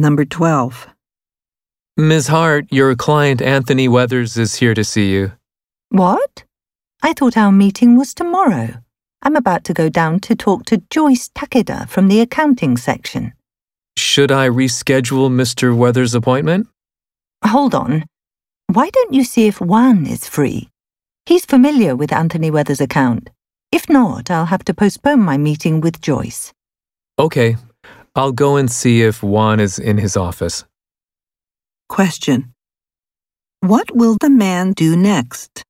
Number 12. Ms. Hart, your client Anthony Weathers is here to see you. What? I thought our meeting was tomorrow. I'm about to go down to talk to Joyce Takeda from the accounting section. Should I reschedule Mr. Weathers' appointment? Hold on. Why don't you see if Juan is free? He's familiar with Anthony Weathers' account. If not, I'll have to postpone my meeting with Joyce. Okay, I'll go and see if Juan is in his office. Question. What will the man do next?